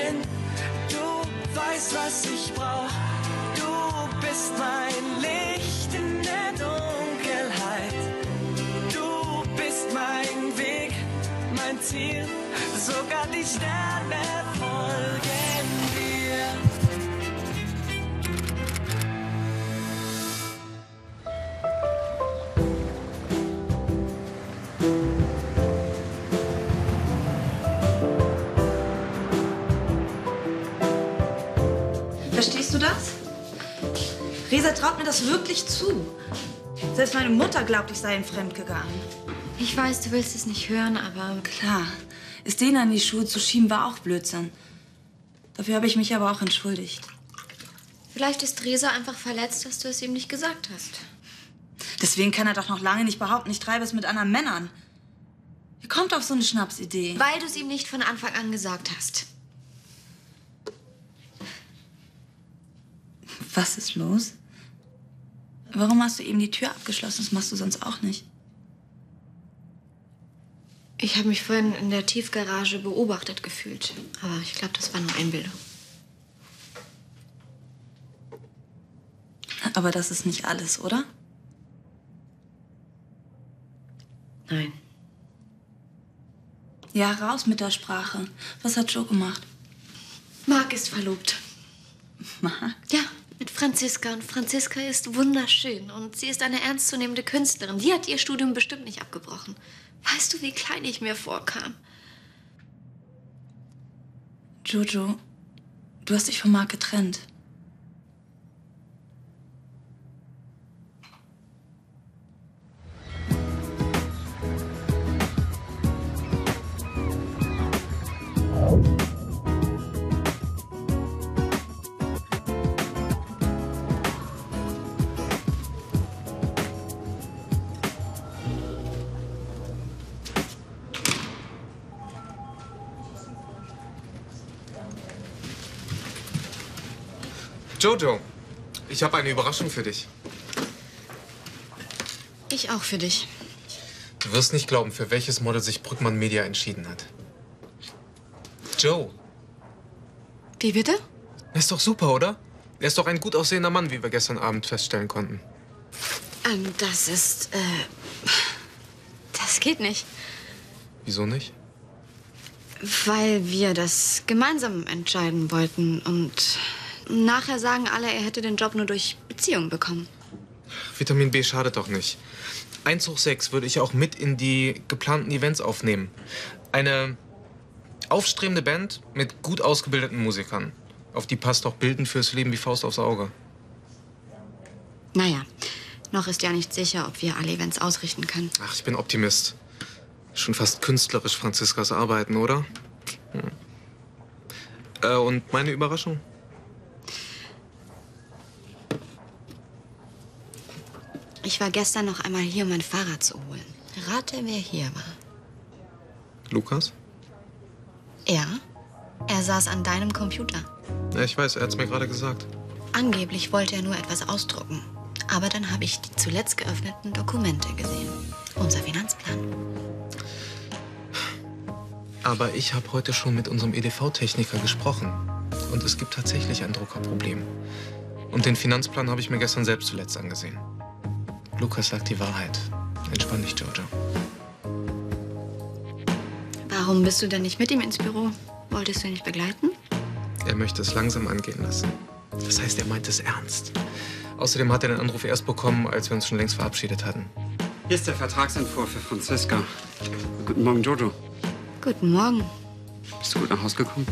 bin. Du weißt, was ich brauch. Du bist mein Licht in der Dunkelheit. Du bist mein Weg, mein Ziel, sogar die Sterne. Verstehst du das? Resa traut mir das wirklich zu. Selbst meine Mutter glaubt, ich sei ihm fremdgegangen. Ich weiß, du willst es nicht hören, aber Klar, es denen an die Schuhe zu schieben war auch Blödsinn. Dafür habe ich mich aber auch entschuldigt. vielleicht ist Resa einfach verletzt, dass du es ihm nicht gesagt hast. Deswegen kann er doch noch lange nicht behaupten, ich treibe es mit anderen Männern. Wie kommt auf so eine Schnapsidee? Weil du es ihm nicht von Anfang an gesagt hast. Was ist los? Warum hast du eben die Tür abgeschlossen? Das machst du sonst auch nicht. Ich habe mich vorhin in der Tiefgarage beobachtet gefühlt. Aber ich glaube, das war nur Einbildung. Aber das ist nicht alles, oder? Nein. Ja, raus mit der Sprache. Was hat Joe gemacht? Marc ist verlobt. Marc? Ja, Franziska. Und Franziska ist wunderschön. Und sie ist eine ernstzunehmende Künstlerin. Die hat ihr Studium bestimmt nicht abgebrochen. Weißt du, wie klein ich mir vorkam? Jojo, du hast dich von Marc getrennt. Jojo, ich habe eine Überraschung für dich. Ich auch für dich. Du wirst nicht glauben, für welches Model sich Brückmann Media entschieden hat. Joe, Wie bitte? er ist doch super, oder? Er ist doch ein gut aussehender Mann, wie wir gestern Abend feststellen konnten. Ähm, das ist, äh. Das geht nicht. Wieso nicht? Weil wir das gemeinsam entscheiden wollten. Und nachher sagen alle, er hätte den Job nur durch Beziehungen bekommen. Vitamin B schadet doch nicht. Einzug 6 würde ich auch mit in die geplanten Events aufnehmen. Eine aufstrebende Band mit gut ausgebildeten Musikern. Auf die passt doch Bilden fürs Leben wie Faust aufs Auge. Naja, noch ist ja nicht sicher, ob wir alle Events ausrichten können. Ach, ich bin Optimist. Schon fast künstlerisch Franziskas Arbeiten, oder? Hm. Äh, und meine Überraschung? Ich war gestern noch einmal hier, um mein Fahrrad zu holen. Rate, wer hier war. Lukas? Er? Er saß an deinem Computer. Ja, ich weiß, er hat's mir gerade gesagt. Angeblich wollte er nur etwas ausdrucken. Aber dann habe ich die zuletzt geöffneten Dokumente gesehen. Unser Finanzplan. Aber ich habe heute schon mit unserem EDV-Techniker gesprochen. Und es gibt tatsächlich ein Druckerproblem. Und den Finanzplan habe ich mir gestern selbst zuletzt angesehen. Lukas sagt die Wahrheit. Entspann dich, Jojo. Warum bist du denn nicht mit ihm ins Büro? Wolltest du ihn nicht begleiten? Er möchte es langsam angehen lassen. Das heißt, er meint es ernst. Außerdem hat er den Anruf erst bekommen, als wir uns schon längst verabschiedet hatten. Hier ist der Vertragsentwurf für Franziska. Guten Morgen, Jojo. Guten Morgen. Bist du gut nach Hause gekommen?